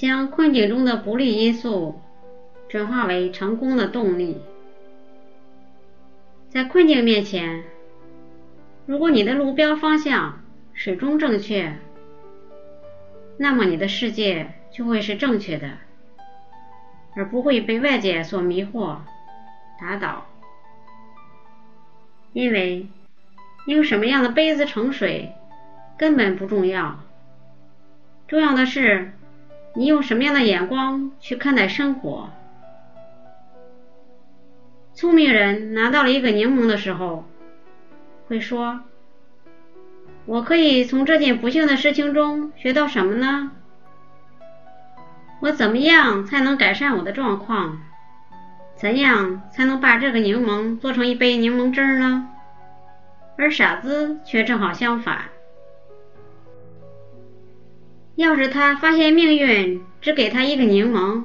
将困境中的不利因素转化为成功的动力。在困境面前，如果你的路标方向始终正确，那么你的世界就会是正确的，而不会被外界所迷惑、打倒。因为用什么样的杯子盛水根本不重要，重要的是你用什么样的眼光去看待生活。聪明人拿到了一个柠檬的时候，会说：“我可以从这件不幸的事情中学到什么呢？我怎么样才能改善我的状况？怎样才能把这个柠檬做成一杯柠檬汁呢？”而傻子却正好相反。要是他发现命运只给他一个柠檬，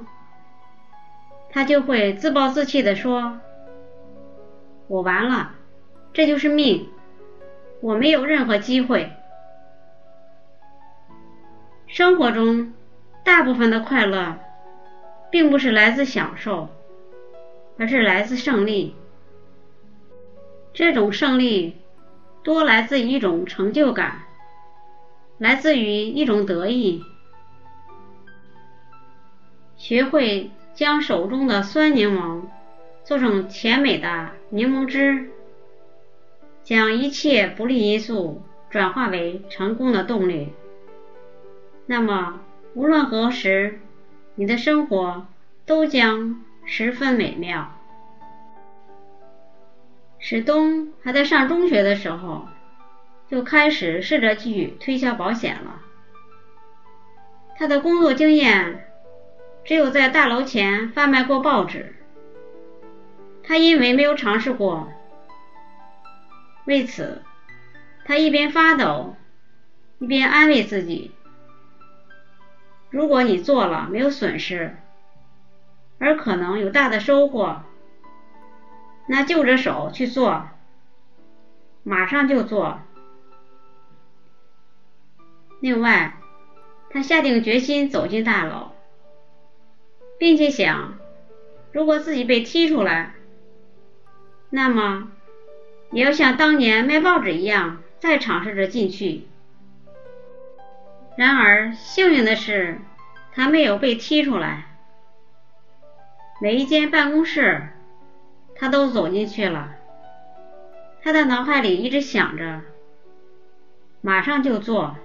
他就会自暴自弃地说。我完了，这就是命，我没有任何机会。生活中大部分的快乐，并不是来自享受，而是来自胜利。这种胜利多来自一种成就感，来自于一种得意。学会将手中的酸柠檬。做成甜美的柠檬汁，将一切不利因素转化为成功的动力。那么，无论何时，你的生活都将十分美妙。史东还在上中学的时候，就开始试着去推销保险了。他的工作经验只有在大楼前贩卖过报纸。他因为没有尝试过，为此，他一边发抖，一边安慰自己：如果你做了没有损失，而可能有大的收获，那就着手去做，马上就做。另外，他下定决心走进大楼，并且想，如果自己被踢出来。那么，也要像当年卖报纸一样，再尝试着进去。然而，幸运的是，他没有被踢出来。每一间办公室，他都走进去了。他的脑海里一直想着，马上就做。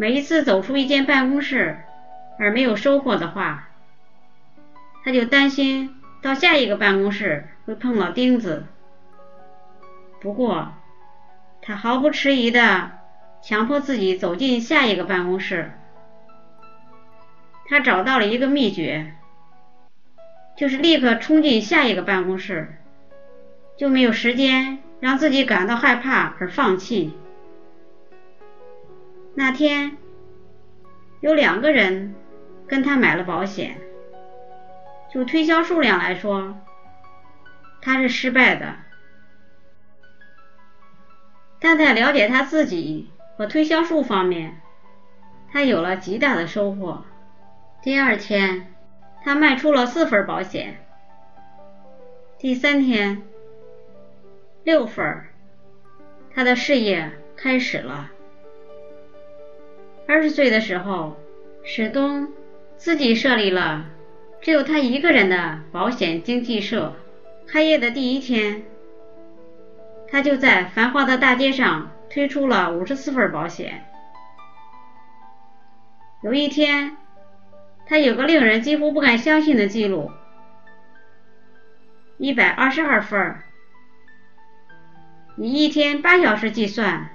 每一次走出一间办公室而没有收获的话，他就担心。到下一个办公室会碰到钉子，不过他毫不迟疑的强迫自己走进下一个办公室。他找到了一个秘诀，就是立刻冲进下一个办公室，就没有时间让自己感到害怕而放弃。那天有两个人跟他买了保险。就推销数量来说，他是失败的。但在了解他自己和推销术方面，他有了极大的收获。第二天，他卖出了四份保险；第三天，六份。他的事业开始了。二十岁的时候，史东自己设立了。只有他一个人的保险经纪社。开业的第一天，他就在繁华的大街上推出了五十四份保险。有一天，他有个令人几乎不敢相信的记录：一百二十二份，以一天八小时计算，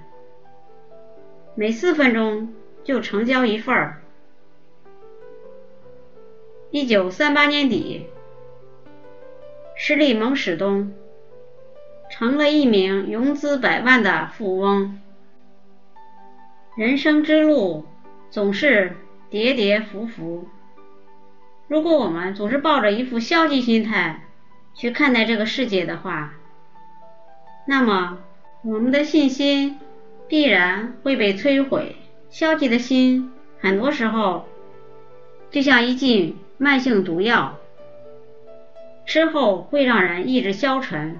每四分钟就成交一份儿。一九三八年底，施利蒙史东成了一名融资百万的富翁。人生之路总是跌跌伏伏，如果我们总是抱着一副消极心态去看待这个世界的话，那么我们的信心必然会被摧毁。消极的心很多时候就像一剂慢性毒药，吃后会让人意志消沉，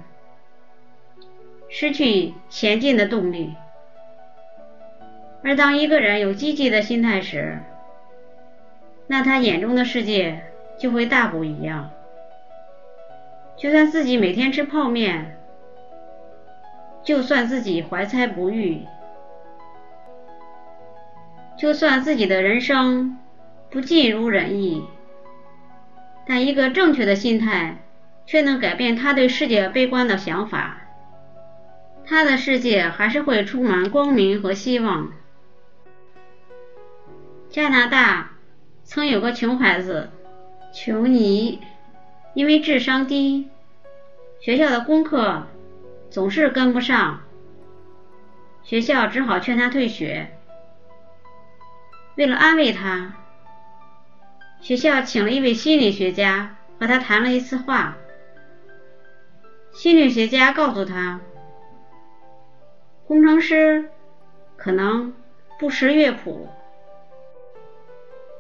失去前进的动力。而当一个人有积极的心态时，那他眼中的世界就会大不一样。就算自己每天吃泡面，就算自己怀才不遇，就算自己的人生不尽如人意，但一个正确的心态却能改变他对世界悲观的想法。他的世界还是会充满光明和希望。加拿大曾有个穷孩子，琼尼。因为智商低，学校的功课总是跟不上，学校只好劝他退学。为了安慰他，学校请了一位心理学家和他谈了一次话。心理学家告诉他，工程师可能不识乐谱，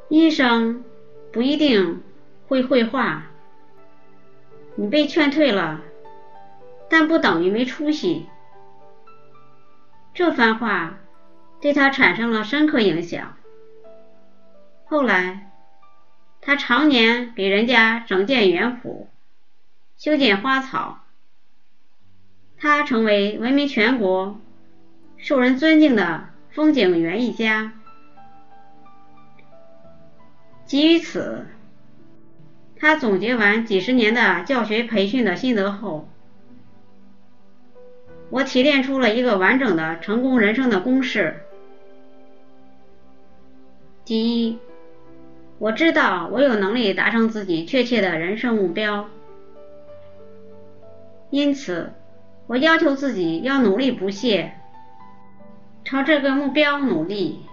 医生不一定会绘画。你被劝退了，但不等于没出息。这番话对他产生了深刻影响。后来，他常年给人家整建园圃、修剪花草，他成为闻名全国、受人尊敬的风景园艺家。基于此。他总结完几十年的教学培训的心得后，我提炼出了一个完整的成功人生的公式。第一，我知道我有能力达成自己确切的人生目标，因此我要求自己要努力不懈，朝这个目标努力，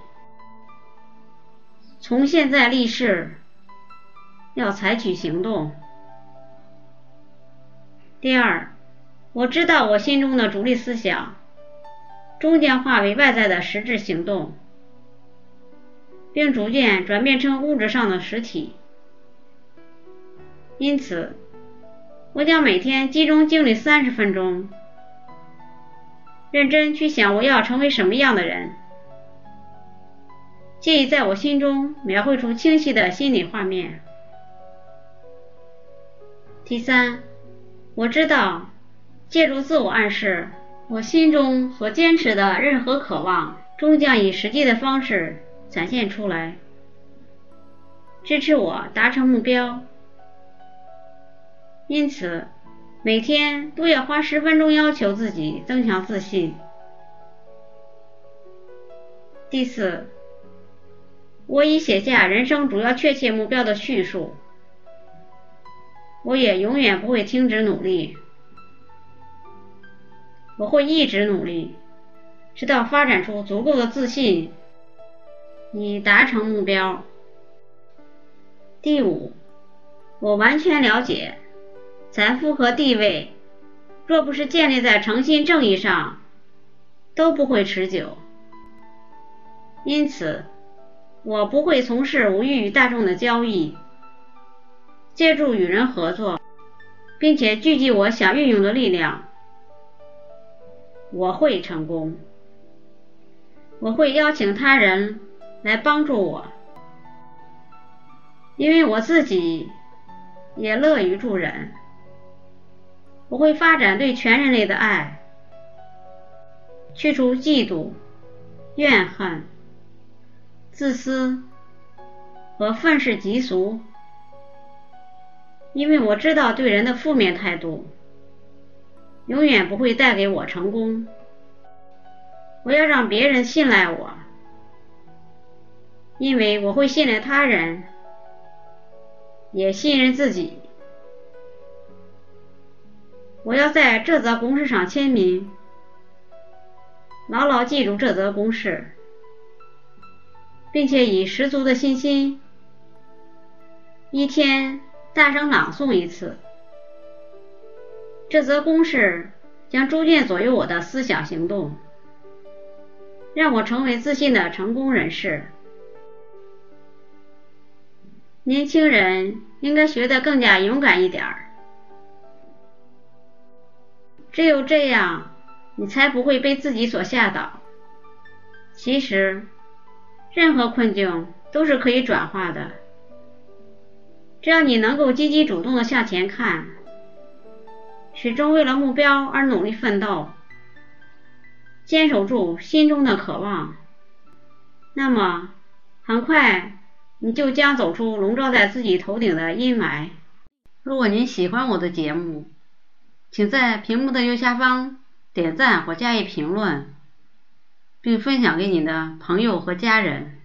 从现在立誓。要采取行动。第二，我知道我心中的主力思想终将化为外在的实质行动，并逐渐转变成物质上的实体。因此，我将每天集中精力三十分钟，认真去想我要成为什么样的人，借以在我心中描绘出清晰的心理画面。第三，我知道，借助自我暗示，我心中所坚持的任何渴望，终将以实际的方式展现出来，支持我达成目标。因此，每天都要花十分钟要求自己增强自信。第四，我已写下人生主要确切目标的叙述。我也永远不会停止努力，我会一直努力，直到发展出足够的自信，以达成目标。第五，我完全了解，财富和地位，若不是建立在诚信正义上，都不会持久。因此，我不会从事无益于大众的交易。借助与人合作，并且聚集我想运用的力量，我会成功。我会邀请他人来帮助我，因为我自己也乐于助人。我会发展对全人类的爱，去除嫉妒、怨恨、自私和愤世嫉俗。因为我知道对人的负面态度永远不会带给我成功。我要让别人信赖我，因为我会信任他人，也信任自己。我要在这则公式上签名，牢牢记住这则公式，并且以十足的信心，一天。大声朗诵一次，这则公式将逐渐左右我的思想行动，让我成为自信的成功人士。年轻人应该学得更加勇敢一点儿。只有这样，你才不会被自己所吓倒。其实，任何困境都是可以转化的，只要你能够积极主动的向前看，始终为了目标而努力奋斗，坚守住心中的渴望，那么很快你就将走出笼罩在自己头顶的阴霾。如果您喜欢我的节目，请在屏幕的右下方点赞或加以评论。并分享给你的朋友和家人。